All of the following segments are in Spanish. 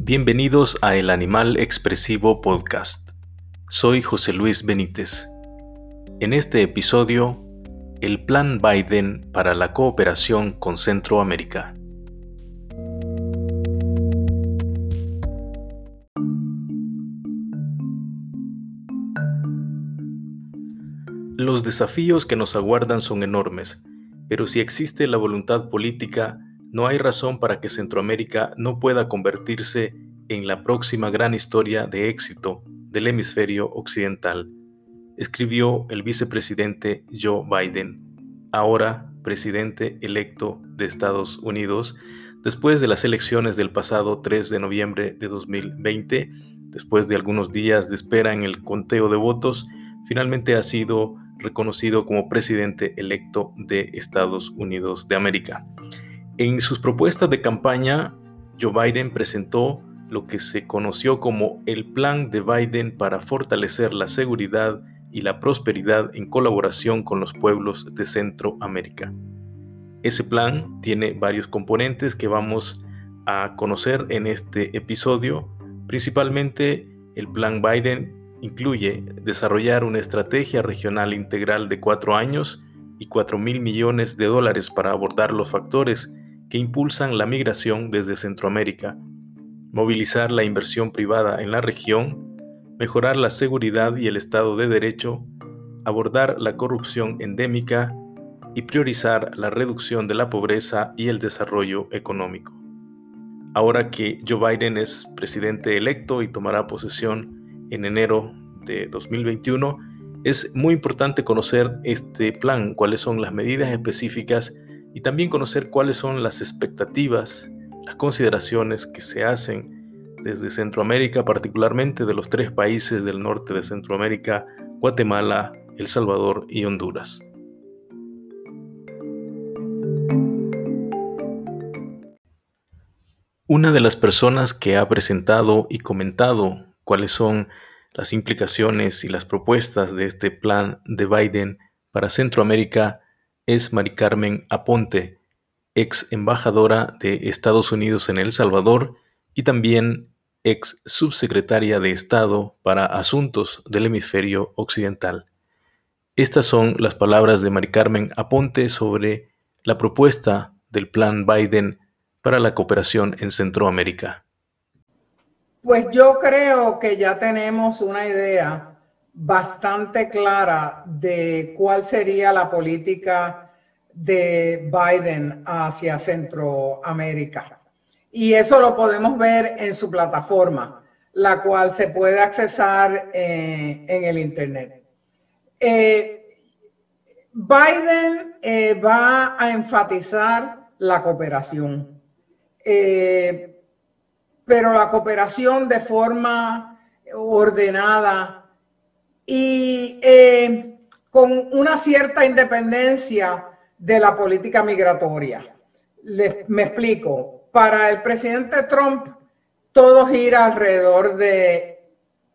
Bienvenidos a El Animal Expresivo Podcast. Soy José Luis Benítez. En este episodio, el Plan Biden para la cooperación con Centroamérica. Los desafíos que nos aguardan son enormes, pero si existe la voluntad política, no hay razón para que Centroamérica no pueda convertirse en la próxima gran historia de éxito del hemisferio occidental, escribió el vicepresidente Joe Biden, ahora presidente electo de Estados Unidos, después de las elecciones del pasado 3 de noviembre de 2020, después de algunos días de espera en el conteo de votos, finalmente ha sido reconocido como presidente electo de Estados Unidos de América. En sus propuestas de campaña, Joe Biden presentó lo que se conoció como el Plan de Biden para fortalecer la seguridad y la prosperidad en colaboración con los pueblos de Centroamérica. Ese plan tiene varios componentes que vamos a conocer en este episodio. Principalmente el plan Biden incluye desarrollar una estrategia regional integral de cuatro años y 4 mil millones de dólares para abordar los factores que impulsan la migración desde Centroamérica, movilizar la inversión privada en la región, mejorar la seguridad y el Estado de Derecho, abordar la corrupción endémica y priorizar la reducción de la pobreza y el desarrollo económico. Ahora que Joe Biden es presidente electo y tomará posesión en enero de 2021, es muy importante conocer este plan, cuáles son las medidas específicas y también conocer cuáles son las expectativas, las consideraciones que se hacen desde Centroamérica, particularmente de los tres países del norte de Centroamérica, Guatemala, El Salvador y Honduras. Una de las personas que ha presentado y comentado cuáles son las implicaciones y las propuestas de este plan de Biden para Centroamérica es Mari Carmen Aponte, ex embajadora de Estados Unidos en El Salvador y también ex subsecretaria de Estado para Asuntos del Hemisferio Occidental. Estas son las palabras de Mari Carmen Aponte sobre la propuesta del Plan Biden para la cooperación en Centroamérica. Pues yo creo que ya tenemos una idea bastante clara de cuál sería la política de Biden hacia Centroamérica. Y eso lo podemos ver en su plataforma, la cual se puede accesar eh, en el Internet. Eh, Biden eh, va a enfatizar la cooperación, pero la cooperación de forma ordenada, y eh, con una cierta independencia de la política migratoria. Les, me explico. Para el presidente Trump, todo gira alrededor de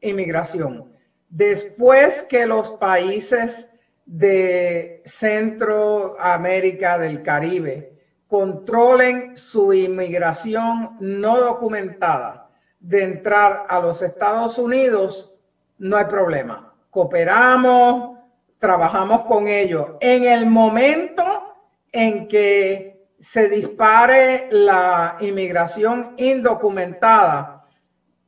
inmigración. Después que los países de Centroamérica, del Caribe, controlen su inmigración no documentada de entrar a los Estados Unidos, no hay problema cooperamos, trabajamos con ellos. En el momento en que se dispare la inmigración indocumentada,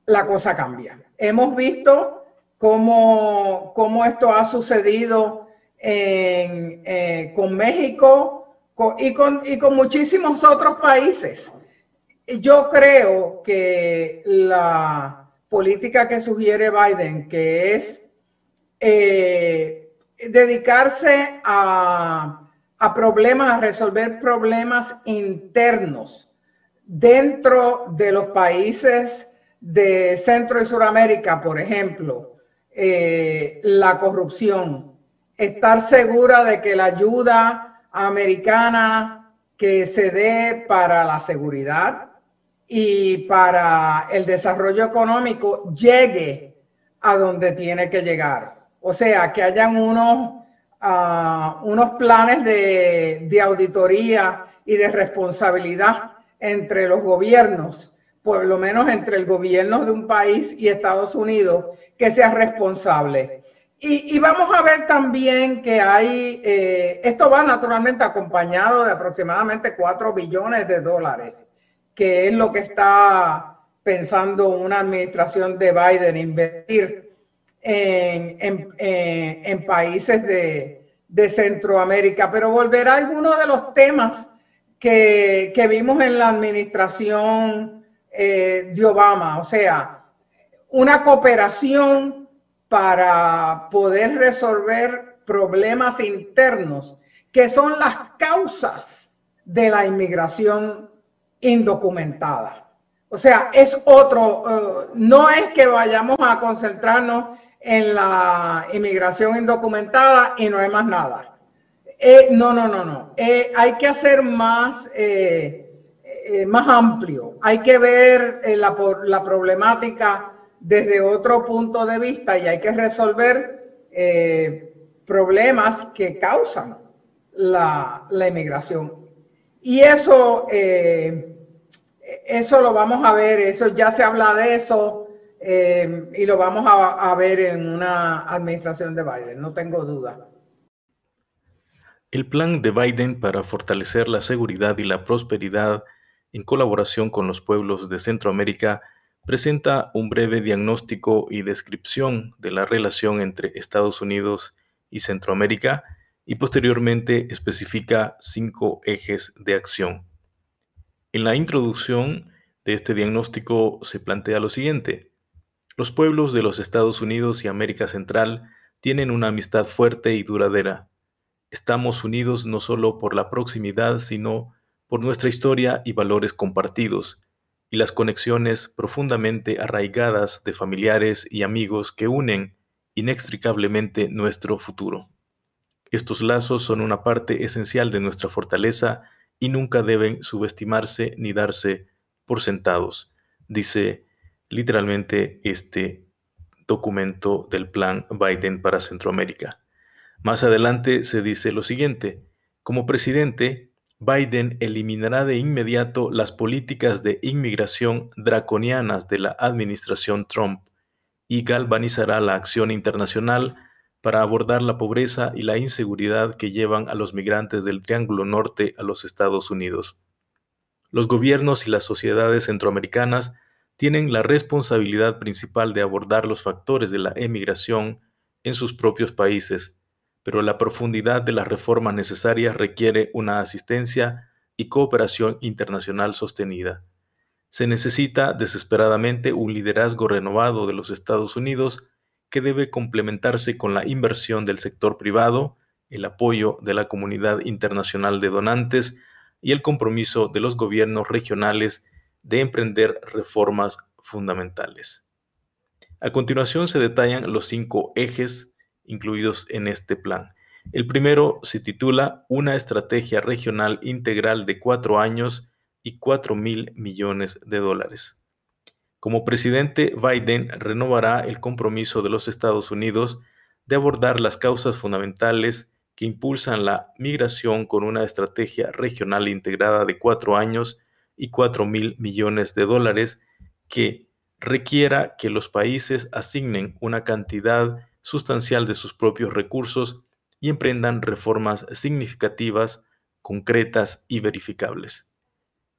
la cosa cambia. Hemos visto cómo, cómo esto ha sucedido eh, con México y, con, y con muchísimos otros países. Yo creo que la política que sugiere Biden, que es eh, dedicarse a, problemas, a resolver problemas internos dentro de los países de Centro y Suramérica, por ejemplo, eh, la corrupción, estar segura de que la ayuda americana que se dé para la seguridad y para el desarrollo económico llegue a donde tiene que llegar. O sea, que hayan unos, ah, unos planes de, auditoría y de responsabilidad entre los gobiernos por lo menos entre el gobierno de un país y Estados Unidos, que sea responsable. Y, vamos a ver también que hay, eh, esto va naturalmente acompañado de aproximadamente 4 billones de dólares, que es lo que está pensando una administración de Biden invertir en, en, países de, Centroamérica. Pero volver a algunos de los temas que, que vimos en la administración eh, de Obama, o sea, una cooperación para poder resolver problemas internos que son las causas de la inmigración indocumentada. O sea, es otro, eh, no es que vayamos a concentrarnos en la inmigración indocumentada y no hay más nada. Eh, no, no, no, no. Eh, hay que hacer más, más amplio. Hay que ver la, la problemática desde otro punto de vista y hay que resolver eh, problemas que causan la, inmigración. Y eso, eh, eso lo vamos a ver, eso ya se habla de eso eh, y lo vamos a, a ver en una administración de Biden, no tengo duda. El plan de Biden para fortalecer la seguridad y la prosperidad en colaboración con los pueblos de Centroamérica presenta un breve diagnóstico y descripción de la relación entre Estados Unidos y Centroamérica y posteriormente especifica cinco ejes de acción. En la introducción de este diagnóstico se plantea lo siguiente. Los pueblos de los Estados Unidos y América Central tienen una amistad fuerte y duradera. Estamos unidos no solo por la proximidad, sino por nuestra historia y valores compartidos, y las conexiones profundamente arraigadas de familiares y amigos que unen inextricablemente nuestro futuro. Estos lazos son una parte esencial de nuestra fortaleza y nunca deben subestimarse ni darse por sentados, dice literalmente este documento del plan Biden para Centroamérica. Más adelante se dice lo siguiente, como presidente, Biden eliminará de inmediato las políticas de inmigración draconianas de la administración Trump y galvanizará la acción internacional para abordar la pobreza y la inseguridad que llevan a los migrantes del Triángulo Norte a los Estados Unidos. Los gobiernos y las sociedades centroamericanas tienen la responsabilidad principal de abordar los factores de la emigración en sus propios países pero la profundidad de las reformas necesarias requiere una asistencia y cooperación internacional sostenida. Se necesita desesperadamente un liderazgo renovado de los Estados Unidos que debe complementarse con la inversión del sector privado, el apoyo de la comunidad internacional de donantes y el compromiso de los gobiernos regionales de emprender reformas fundamentales. A continuación se detallan los cinco ejes incluidos en este plan. El primero se titula Una estrategia regional integral de cuatro años y cuatro mil millones de dólares. Como presidente, Biden renovará el compromiso de los Estados Unidos de abordar las causas fundamentales que impulsan la migración con una estrategia regional integrada de cuatro años y cuatro mil millones de dólares que requiera que los países asignen una cantidad sustancial de sus propios recursos y emprendan reformas significativas, concretas y verificables.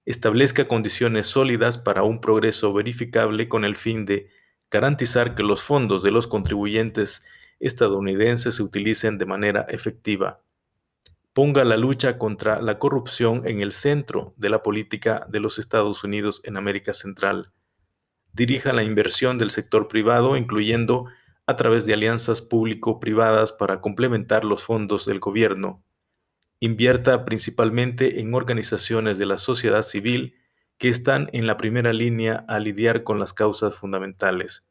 Establezca condiciones sólidas para un progreso verificable con el fin de garantizar que los fondos de los contribuyentes estadounidenses se utilicen de manera efectiva. Ponga la lucha contra la corrupción en el centro de la política de los Estados Unidos en América Central. Dirija la inversión del sector privado, incluyendo a través de alianzas público-privadas para complementar los fondos del gobierno. Invierta principalmente en organizaciones de la sociedad civil que están en la primera línea a lidiar con las causas fundamentales.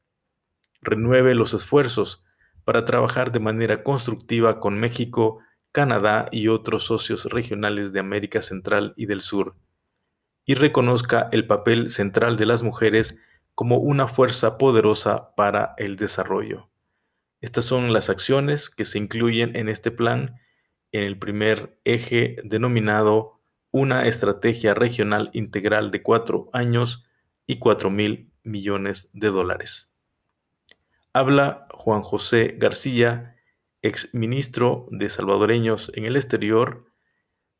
Renueve los esfuerzos para trabajar de manera constructiva con México, Canadá y otros socios regionales de América Central y del Sur. Y reconozca el papel central de las mujeres como una fuerza poderosa para el desarrollo. Estas son las acciones que se incluyen en este plan en el primer eje denominado una estrategia regional integral de cuatro años y 4 mil millones de dólares. Habla Juan José García, ex ministro de salvadoreños en el exterior,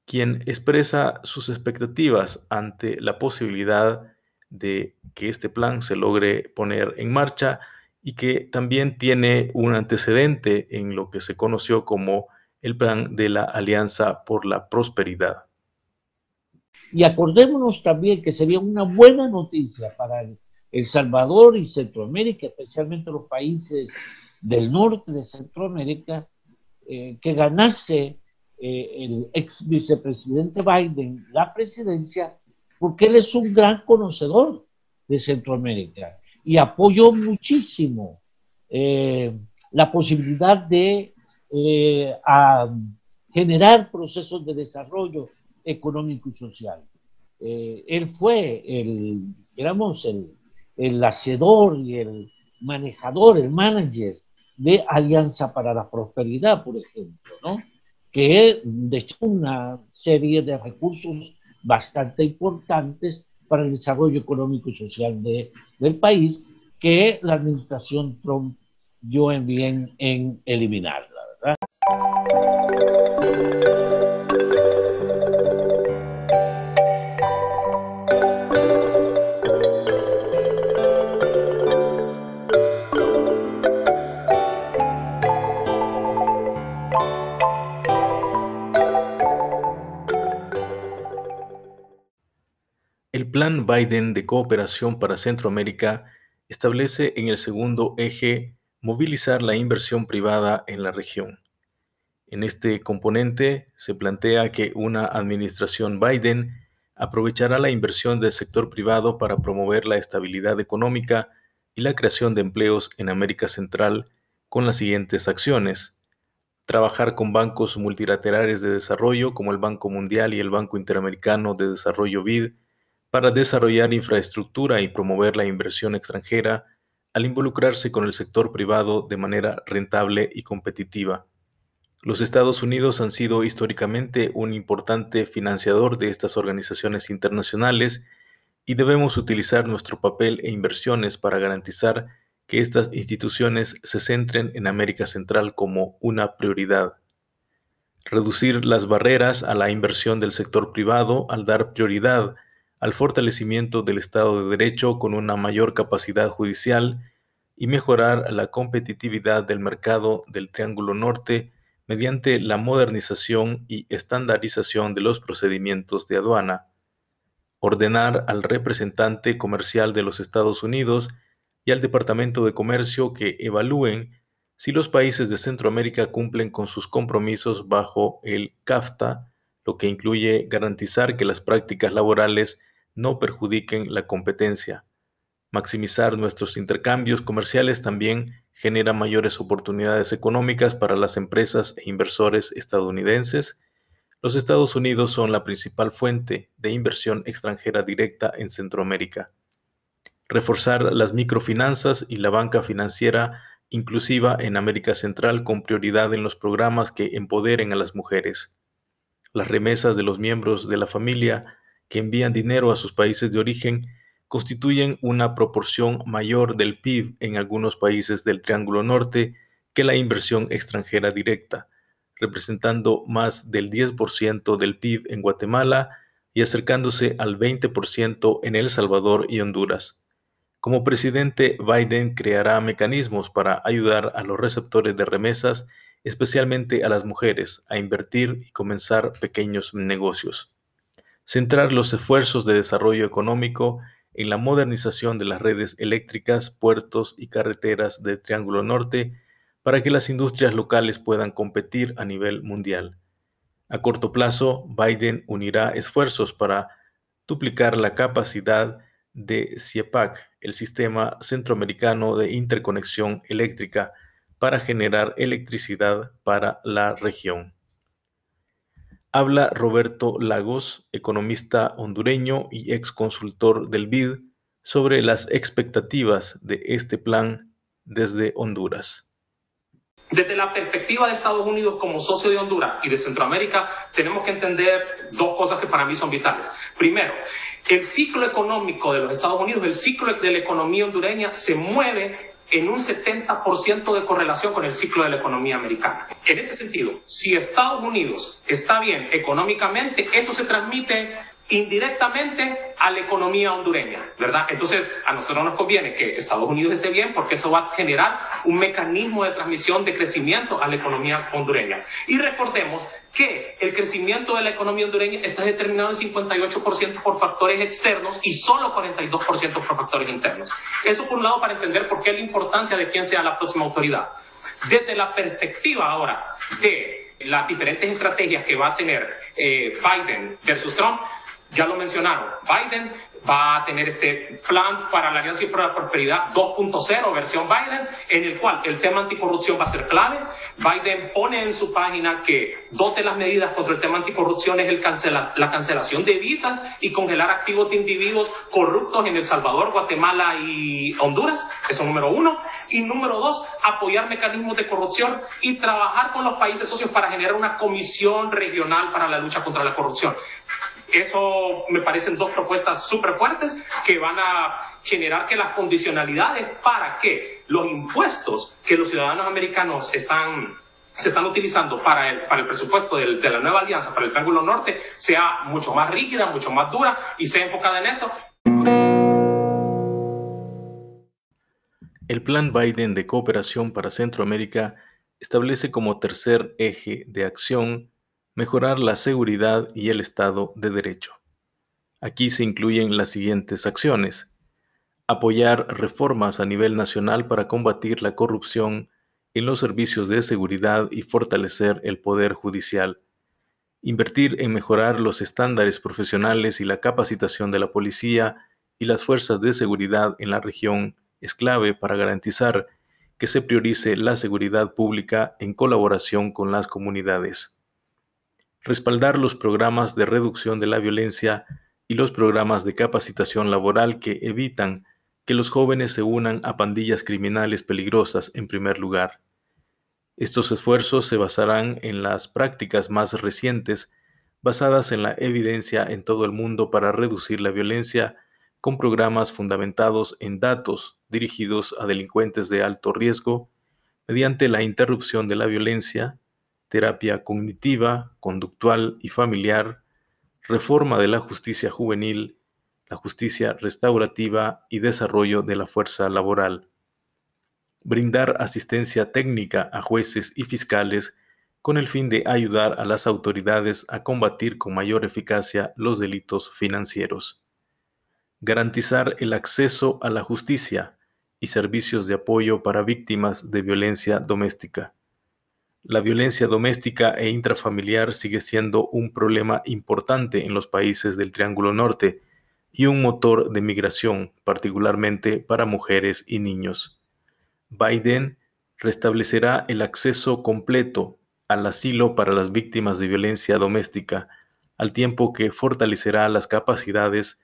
quien expresa sus expectativas ante la posibilidad de que este plan se logre poner en marcha y que también tiene un antecedente en lo que se conoció como el plan de la Alianza por la Prosperidad. Y acordémonos también que sería una buena noticia para El Salvador y Centroamérica, especialmente los países del norte de Centroamérica, eh, que ganase eh, el ex vicepresidente Biden la presidencia, porque él es un gran conocedor de Centroamérica y apoyó muchísimo eh, la posibilidad de generar procesos de desarrollo económico y social. Él fue el, digamos, el, el hacedor y el manejador, el manager de Alianza para la Prosperidad, por ejemplo, ¿no? que de una serie de recursos bastante importantes para el desarrollo económico y social de, del país que la administración Trump dio en bien en eliminarla, Biden de Cooperación para Centroamérica establece en el segundo eje movilizar la inversión privada en la región. En este componente se plantea que una administración Biden aprovechará la inversión del sector privado para promover la estabilidad económica y la creación de empleos en América Central con las siguientes acciones. Trabajar con bancos multilaterales de desarrollo como el Banco Mundial y el Banco Interamericano de Desarrollo BID para desarrollar infraestructura y promover la inversión extranjera al involucrarse con el sector privado de manera rentable y competitiva. Los Estados Unidos han sido históricamente un importante financiador de estas organizaciones internacionales y debemos utilizar nuestro papel e inversiones para garantizar que estas instituciones se centren en América Central como una prioridad. Reducir las barreras a la inversión del sector privado al dar prioridad al fortalecimiento del Estado de Derecho con una mayor capacidad judicial y mejorar la competitividad del mercado del Triángulo Norte mediante la modernización y estandarización de los procedimientos de aduana, ordenar al representante comercial de los Estados Unidos y al Departamento de Comercio que evalúen si los países de Centroamérica cumplen con sus compromisos bajo el CAFTA, lo que incluye garantizar que las prácticas laborales no perjudiquen la competencia. Maximizar nuestros intercambios comerciales también genera mayores oportunidades económicas para las empresas e inversores estadounidenses. Los Estados Unidos son la principal fuente de inversión extranjera directa en Centroamérica. Reforzar las microfinanzas y la banca financiera inclusiva en América Central con prioridad en los programas que empoderen a las mujeres. Las remesas de los miembros de la familia que envían dinero a sus países de origen constituyen una proporción mayor del PIB en algunos países del Triángulo Norte que la inversión extranjera directa, representando más del 10% del PIB en Guatemala y acercándose al 20% en El Salvador y Honduras. Como presidente, Biden creará mecanismos para ayudar a los receptores de remesas, especialmente a las mujeres, a invertir y comenzar pequeños negocios centrar los esfuerzos de desarrollo económico en la modernización de las redes eléctricas, puertos y carreteras del Triángulo Norte para que las industrias locales puedan competir a nivel mundial. A corto plazo, Biden unirá esfuerzos para duplicar la capacidad de CIEPAC, el Sistema Centroamericano de Interconexión Eléctrica, para generar electricidad para la región. Habla Roberto Lagos, economista hondureño y ex consultor del BID, sobre las expectativas de este plan desde Honduras. Desde la perspectiva de Estados Unidos como socio de Honduras y de Centroamérica, tenemos que entender dos cosas que para mí son vitales. Primero, el ciclo económico de los Estados Unidos, el ciclo de la economía hondureña se mueve en un 70% de correlación con el ciclo de la economía americana. En ese sentido, si Estados Unidos está bien económicamente, eso se transmite indirectamente a la economía hondureña, ¿verdad? Entonces, a nosotros nos conviene que Estados Unidos esté bien porque eso va a generar un mecanismo de transmisión de crecimiento a la economía hondureña. Y recordemos que el crecimiento de la economía hondureña está determinado en 58% por factores externos y solo 42% por factores internos. Eso por un lado para entender por qué la importancia de quién sea la próxima autoridad. Desde la perspectiva ahora de las diferentes estrategias que va a tener eh, Biden versus Trump, ya lo mencionaron, Biden va a tener este plan para la Alianza para la Prosperidad 2.0, versión Biden, en el cual el tema anticorrupción va a ser clave. Biden pone en su página que dos de las medidas contra el tema anticorrupción es el cancela, la cancelación de visas y congelar activos de individuos corruptos en El Salvador, Guatemala y Honduras. Eso número uno. Y número dos, apoyar mecanismos de corrupción y trabajar con los países socios para generar una comisión regional para la lucha contra la corrupción. Eso me parecen dos propuestas súper fuertes que van a generar que las condicionalidades para que los impuestos que los ciudadanos americanos están se están utilizando para el, para el presupuesto de la nueva alianza, para el Triángulo Norte, sea mucho más rígida, mucho más dura y sea enfocada en eso. El Plan Biden de Cooperación para Centroamérica establece como tercer eje de acción mejorar la seguridad y el Estado de Derecho. Aquí se incluyen las siguientes acciones. Apoyar reformas a nivel nacional para combatir la corrupción en los servicios de seguridad y fortalecer el poder judicial. Invertir en mejorar los estándares profesionales y la capacitación de la policía y las fuerzas de seguridad en la región es clave para garantizar que se priorice la seguridad pública en colaboración con las comunidades respaldar los programas de reducción de la violencia y los programas de capacitación laboral que evitan que los jóvenes se unan a pandillas criminales peligrosas en primer lugar. Estos esfuerzos se basarán en las prácticas más recientes basadas en la evidencia en todo el mundo para reducir la violencia con programas fundamentados en datos dirigidos a delincuentes de alto riesgo mediante la interrupción de la violencia, terapia cognitiva, conductual y familiar, reforma de la justicia juvenil, la justicia restaurativa y desarrollo de la fuerza laboral. Brindar asistencia técnica a jueces y fiscales con el fin de ayudar a las autoridades a combatir con mayor eficacia los delitos financieros. Garantizar el acceso a la justicia y servicios de apoyo para víctimas de violencia doméstica la violencia doméstica e intrafamiliar sigue siendo un problema importante en los países del Triángulo Norte y un motor de migración, particularmente para mujeres y niños. Biden restablecerá el acceso completo al asilo para las víctimas de violencia doméstica, al tiempo que fortalecerá las capacidades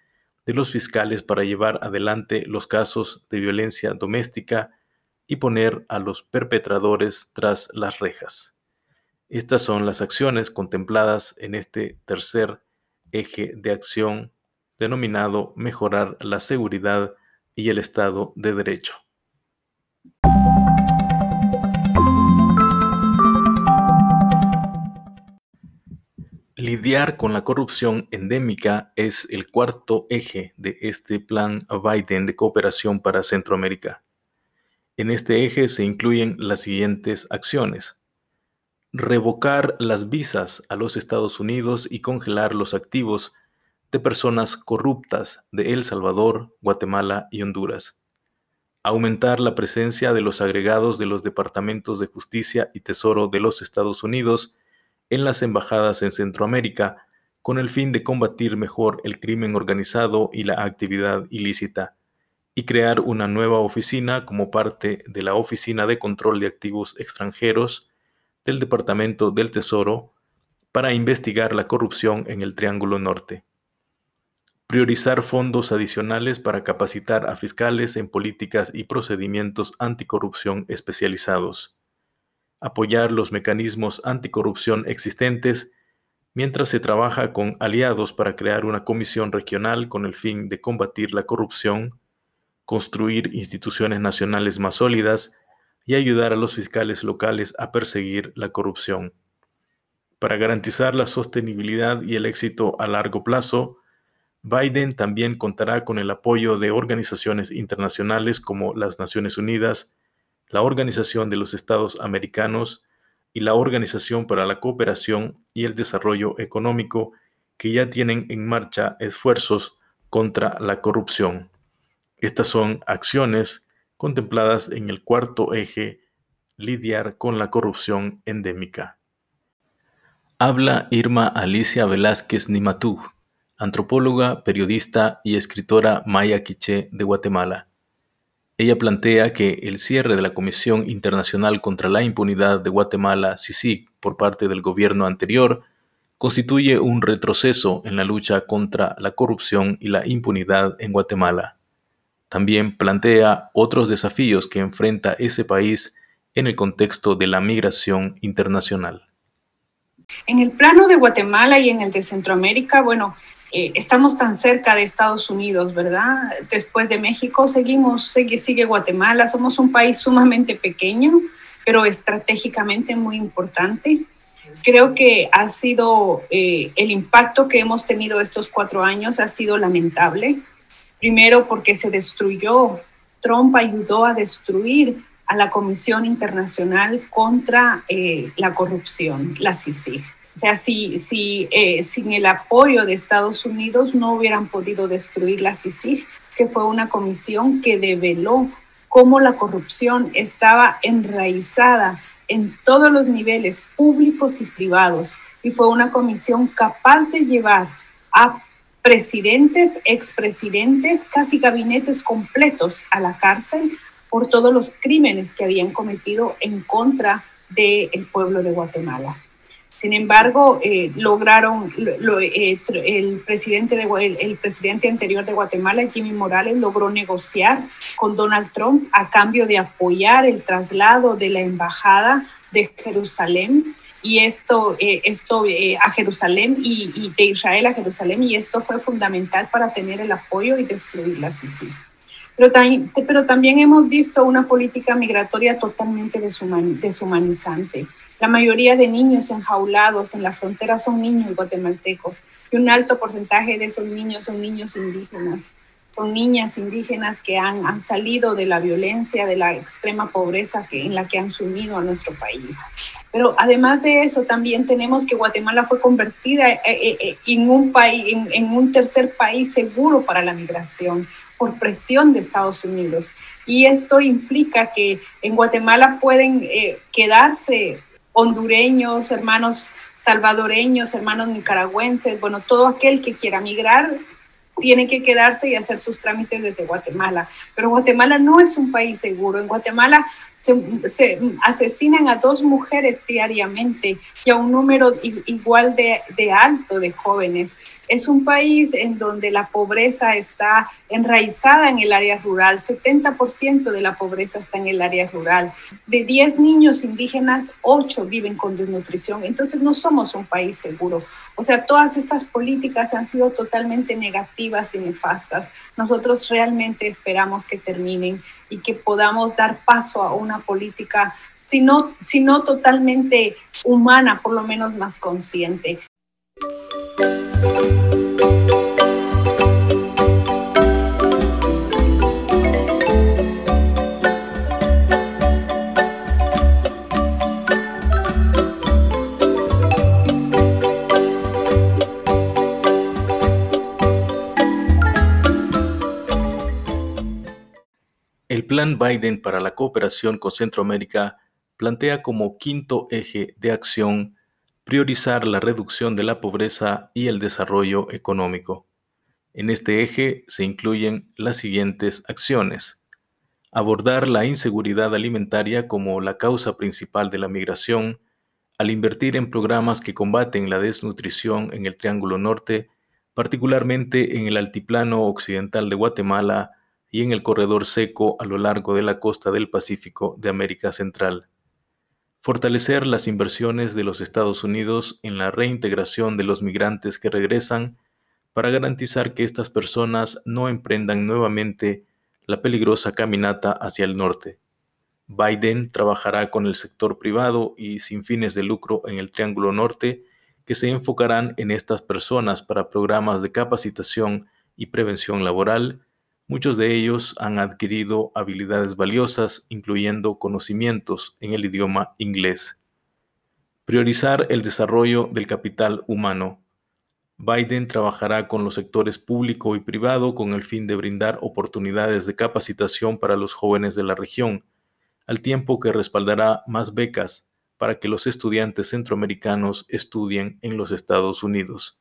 de los fiscales para llevar adelante los casos de violencia doméstica y poner a los perpetradores tras las rejas. Estas son las acciones contempladas en este tercer eje de acción denominado mejorar la seguridad y el Estado de Derecho. Lidiar con la corrupción endémica es el cuarto eje de este plan Biden de cooperación para Centroamérica. En este eje se incluyen las siguientes acciones. Revocar las visas a los Estados Unidos y congelar los activos de personas corruptas de El Salvador, Guatemala y Honduras. Aumentar la presencia de los agregados de los departamentos de justicia y tesoro de los Estados Unidos en las embajadas en Centroamérica con el fin de combatir mejor el crimen organizado y la actividad ilícita y crear una nueva oficina como parte de la Oficina de Control de Activos Extranjeros del Departamento del Tesoro para investigar la corrupción en el Triángulo Norte. Priorizar fondos adicionales para capacitar a fiscales en políticas y procedimientos anticorrupción especializados. Apoyar los mecanismos anticorrupción existentes mientras se trabaja con aliados para crear una comisión regional con el fin de combatir la corrupción, construir instituciones nacionales más sólidas y ayudar a los fiscales locales a perseguir la corrupción. Para garantizar la sostenibilidad y el éxito a largo plazo, Biden también contará con el apoyo de organizaciones internacionales como las Naciones Unidas, la Organización de los Estados Americanos y la Organización para la Cooperación y el Desarrollo Económico, que ya tienen en marcha esfuerzos contra la corrupción. Estas son acciones contempladas en el cuarto eje, lidiar con la corrupción endémica. Habla Irma Alicia Velázquez Nimatug, antropóloga, periodista y escritora maya quiché de Guatemala. Ella plantea que el cierre de la Comisión Internacional contra la Impunidad de Guatemala, CICIG, por parte del gobierno anterior, constituye un retroceso en la lucha contra la corrupción y la impunidad en Guatemala. También plantea otros desafíos que enfrenta ese país en el contexto de la migración internacional. En el plano de Guatemala y en el de Centroamérica, bueno, eh, estamos tan cerca de Estados Unidos, ¿verdad? Después de México seguimos, sigue, sigue Guatemala, somos un país sumamente pequeño, pero estratégicamente muy importante. Creo que ha sido, eh, el impacto que hemos tenido estos cuatro años ha sido lamentable. Primero porque se destruyó, Trump ayudó a destruir a la Comisión Internacional contra eh, la Corrupción, la CICIG. O sea, si, eh, sin el apoyo de Estados Unidos no hubieran podido destruir la CICIG, que fue una comisión que develó cómo la corrupción estaba enraizada en todos los niveles públicos y privados. Y fue una comisión capaz de llevar a presidentes, expresidentes, casi gabinetes completos a la cárcel por todos los crímenes que habían cometido en contra del pueblo de Guatemala. Sin embargo, eh, lograron, eh, el, presidente de, el, presidente anterior de Guatemala, Jimmy Morales, logró negociar con Donald Trump a cambio de apoyar el traslado de la embajada de Jerusalén y esto, eh, esto a Jerusalén y, de Israel a Jerusalén y esto fue fundamental para tener el apoyo y destruir la Sicilia. Pero, pero también hemos visto una política migratoria totalmente deshumanizante. La mayoría de niños enjaulados en la frontera son niños guatemaltecos y un alto porcentaje de esos niños son niños indígenas. Son niñas indígenas que han, han salido de la violencia, de la extrema pobreza que, en la que han sumido a nuestro país. Pero además de eso, también tenemos que Guatemala fue convertida eh, eh, eh, en un, país, en un tercer país seguro para la migración por presión de Estados Unidos. Y esto implica que en Guatemala pueden quedarse hondureños, hermanos salvadoreños, hermanos nicaragüenses, bueno, todo aquel que quiera migrar tiene que quedarse y hacer sus trámites desde Guatemala. Pero Guatemala no es un país seguro. En Guatemala se, asesinan a dos mujeres diariamente y a un número igual de, de alto de jóvenes. Es un país en donde la pobreza está enraizada en el área rural. 70% de la pobreza está en el área rural. De 10 niños indígenas, 8 viven con desnutrición. Entonces no somos un país seguro. O sea, todas estas políticas han sido totalmente negativas y nefastas. Nosotros realmente esperamos que terminen y que podamos dar paso a una política sino, sino totalmente humana, por lo menos más consciente. Biden para la cooperación con Centroamérica plantea como quinto eje de acción priorizar la reducción de la pobreza y el desarrollo económico. En este eje se incluyen las siguientes acciones. Abordar la inseguridad alimentaria como la causa principal de la migración, al invertir en programas que combaten la desnutrición en el Triángulo Norte, particularmente en el altiplano occidental de Guatemala, y en el corredor seco a lo largo de la costa del Pacífico de América Central. fortalecer las inversiones de los Estados Unidos en la reintegración de los migrantes que regresan para garantizar que estas personas no emprendan nuevamente la peligrosa caminata hacia el norte. Biden trabajará con el sector privado y sin fines de lucro en el Triángulo Norte que se enfocarán en estas personas para programas de capacitación y prevención laboral. Muchos de ellos han adquirido habilidades valiosas, incluyendo conocimientos en el idioma inglés. Priorizar el desarrollo del capital humano. Biden trabajará con los sectores público y privado con el fin de brindar oportunidades de capacitación para los jóvenes de la región, al tiempo que respaldará más becas para que los estudiantes centroamericanos estudien en los Estados Unidos.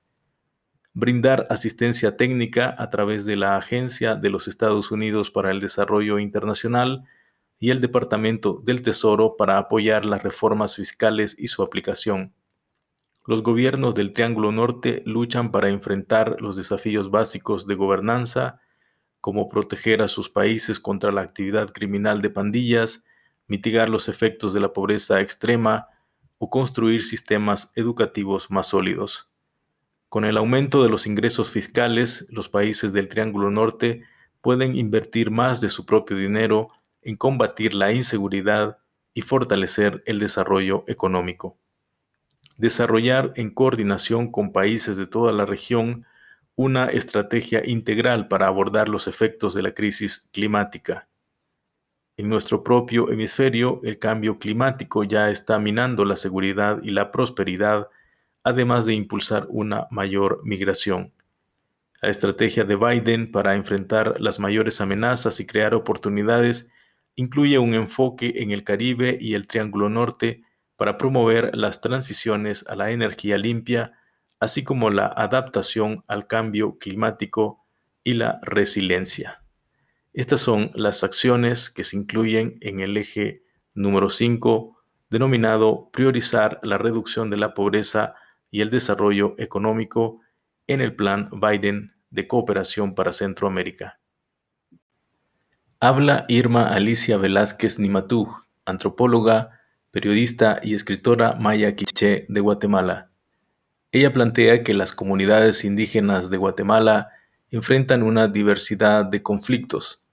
Brindar asistencia técnica a través de la Agencia de los Estados Unidos para el Desarrollo Internacional y el Departamento del Tesoro para apoyar las reformas fiscales y su aplicación. Los gobiernos del Triángulo Norte luchan para enfrentar los desafíos básicos de gobernanza, como proteger a sus países contra la actividad criminal de pandillas, mitigar los efectos de la pobreza extrema o construir sistemas educativos más sólidos. Con el aumento de los ingresos fiscales, los países del Triángulo Norte pueden invertir más de su propio dinero en combatir la inseguridad y fortalecer el desarrollo económico. Desarrollar en coordinación con países de toda la región una estrategia integral para abordar los efectos de la crisis climática en nuestro propio hemisferio, el cambio climático ya está minando la seguridad y la prosperidad, además de impulsar una mayor migración. La estrategia de Biden para enfrentar las mayores amenazas y crear oportunidades incluye un enfoque en el Caribe y el Triángulo Norte para promover las transiciones a la energía limpia, así como la adaptación al cambio climático y la resiliencia. Estas son las acciones que se incluyen en el eje número 5, denominado Priorizar la reducción de la pobreza y el desarrollo económico en el Plan Biden de Cooperación para Centroamérica. Habla Irma Alicia Velázquez Nimatú, antropóloga, periodista y escritora maya quiché de Guatemala. Ella plantea que las comunidades indígenas de Guatemala enfrentan una diversidad de conflictos,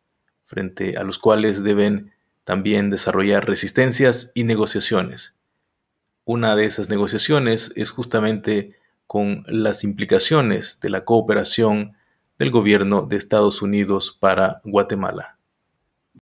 frente a los cuales deben también desarrollar resistencias y negociaciones. Una de esas negociaciones es justamente con las implicaciones de la cooperación del gobierno de Estados Unidos para Guatemala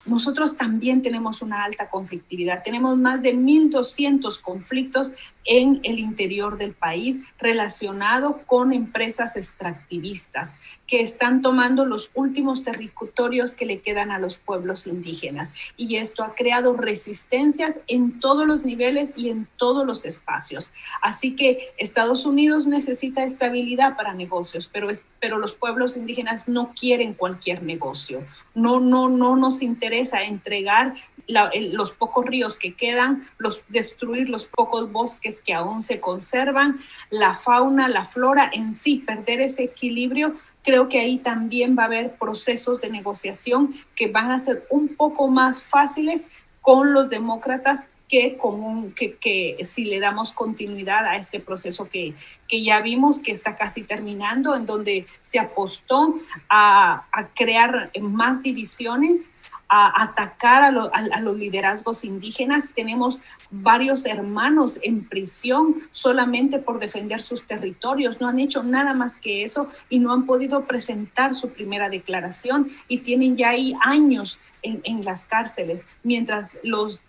nosotros también tenemos una alta conflictividad. Tenemos más de 1.200 conflictos en el interior del país relacionado con empresas extractivistas que están tomando los últimos territorios que le quedan a los pueblos indígenas. Y esto ha creado resistencias en todos los niveles y en todos los espacios. Así que Estados Unidos necesita estabilidad para negocios, pero, pero los pueblos indígenas no quieren cualquier negocio. No, no, no nos interesa a entregar los pocos ríos que quedan, los, destruir los pocos bosques que aún se conservan, la fauna, la flora en sí, perder ese equilibrio. Creo que ahí también va a haber procesos de negociación que van a ser un poco más fáciles con los demócratas que, con que, que, si le damos continuidad a este proceso que, que, ya vimos que está casi terminando, en donde se apostó a, a crear más divisiones, atacar a, los liderazgos indígenas. Tenemos varios hermanos en prisión solamente por defender sus territorios. No han hecho nada más que eso y no han podido presentar su primera declaración y tienen ya ahí años en las cárceles, mientras los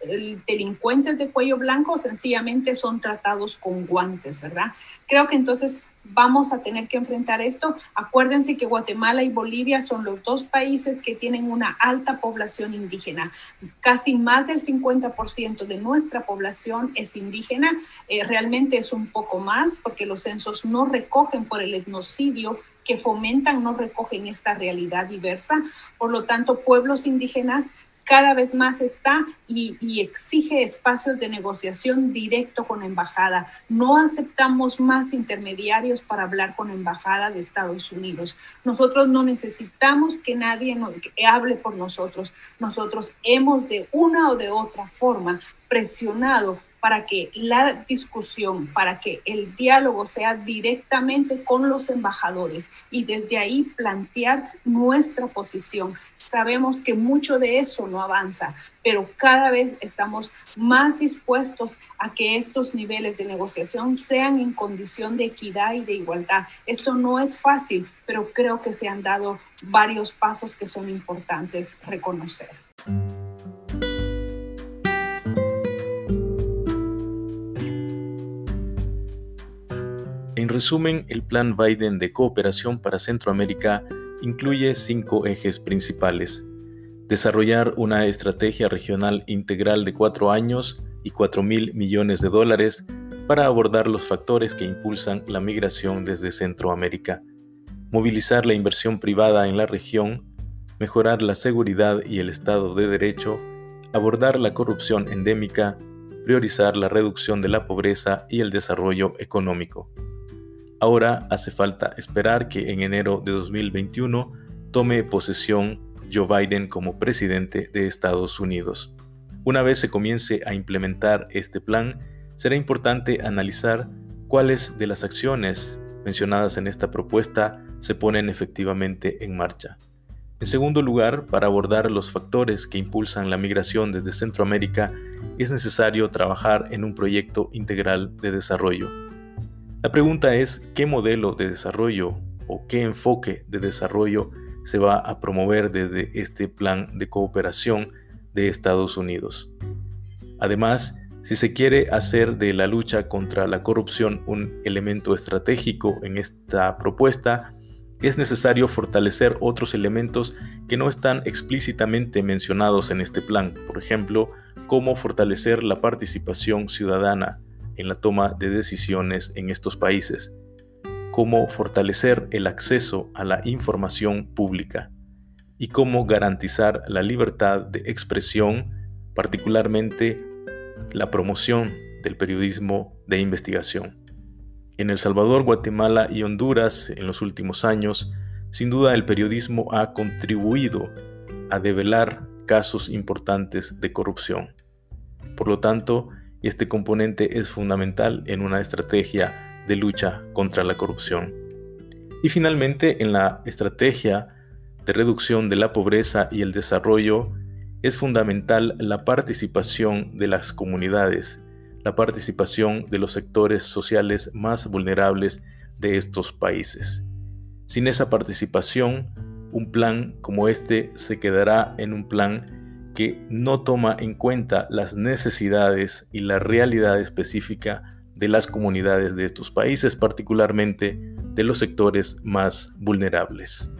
delincuentes de cuello blanco sencillamente son tratados con guantes, ¿verdad? Creo que entonces vamos a tener que enfrentar esto. Acuérdense que Guatemala y Bolivia son los dos países que tienen una alta población indígena. Casi más del 50% de nuestra población es indígena. Eh, realmente es un poco más porque los censos no recogen por el etnocidio que fomentan, no recogen esta realidad diversa. Por lo tanto, pueblos indígenas cada vez más está y, exige espacios de negociación directo con embajada. No aceptamos más intermediarios para hablar con embajada de Estados Unidos. Nosotros no necesitamos que nadie hable por nosotros. Nosotros hemos de una o de otra forma presionado para que la discusión, para que el diálogo sea directamente con los embajadores y desde ahí plantear nuestra posición. Sabemos que mucho de eso no avanza, pero cada vez estamos más dispuestos a que estos niveles de negociación sean en condición de equidad y de igualdad. Esto no es fácil, pero creo que se han dado varios pasos que son importantes reconocer. En resumen, el Plan Biden de cooperación para Centroamérica incluye cinco ejes principales. Desarrollar una estrategia regional integral de cuatro años y cuatro mil millones de dólares para abordar los factores que impulsan la migración desde Centroamérica. Movilizar la inversión privada en la región, mejorar la seguridad y el Estado de Derecho, abordar la corrupción endémica, priorizar la reducción de la pobreza y el desarrollo económico. Ahora hace falta esperar que en enero de 2021 tome posesión Joe Biden como presidente de Estados Unidos. Una vez se comience a implementar este plan, será importante analizar cuáles de las acciones mencionadas en esta propuesta se ponen efectivamente en marcha. En segundo lugar, para abordar los factores que impulsan la migración desde Centroamérica, es necesario trabajar en un proyecto integral de desarrollo la pregunta es qué modelo de desarrollo o qué enfoque de desarrollo se va a promover desde este plan de cooperación de Estados Unidos. Además, si se quiere hacer de la lucha contra la corrupción un elemento estratégico en esta propuesta, es necesario fortalecer otros elementos que no están explícitamente mencionados en este plan, por ejemplo, cómo fortalecer la participación ciudadana, en la toma de decisiones en estos países, cómo fortalecer el acceso a la información pública y cómo garantizar la libertad de expresión, particularmente la promoción del periodismo de investigación. En El Salvador, Guatemala y Honduras en los últimos años, sin duda el periodismo ha contribuido a develar casos importantes de corrupción. Por lo tanto, este componente es fundamental en una estrategia de lucha contra la corrupción. Y finalmente, en la estrategia de reducción de la pobreza y el desarrollo, es fundamental la participación de las comunidades, la participación de los sectores sociales más vulnerables de estos países. Sin esa participación, un plan como este se quedará en un plan que no toma en cuenta las necesidades y la realidad específica de las comunidades de estos países, particularmente de los sectores más vulnerables.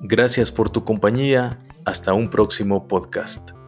Gracias por tu compañía. Hasta un próximo podcast.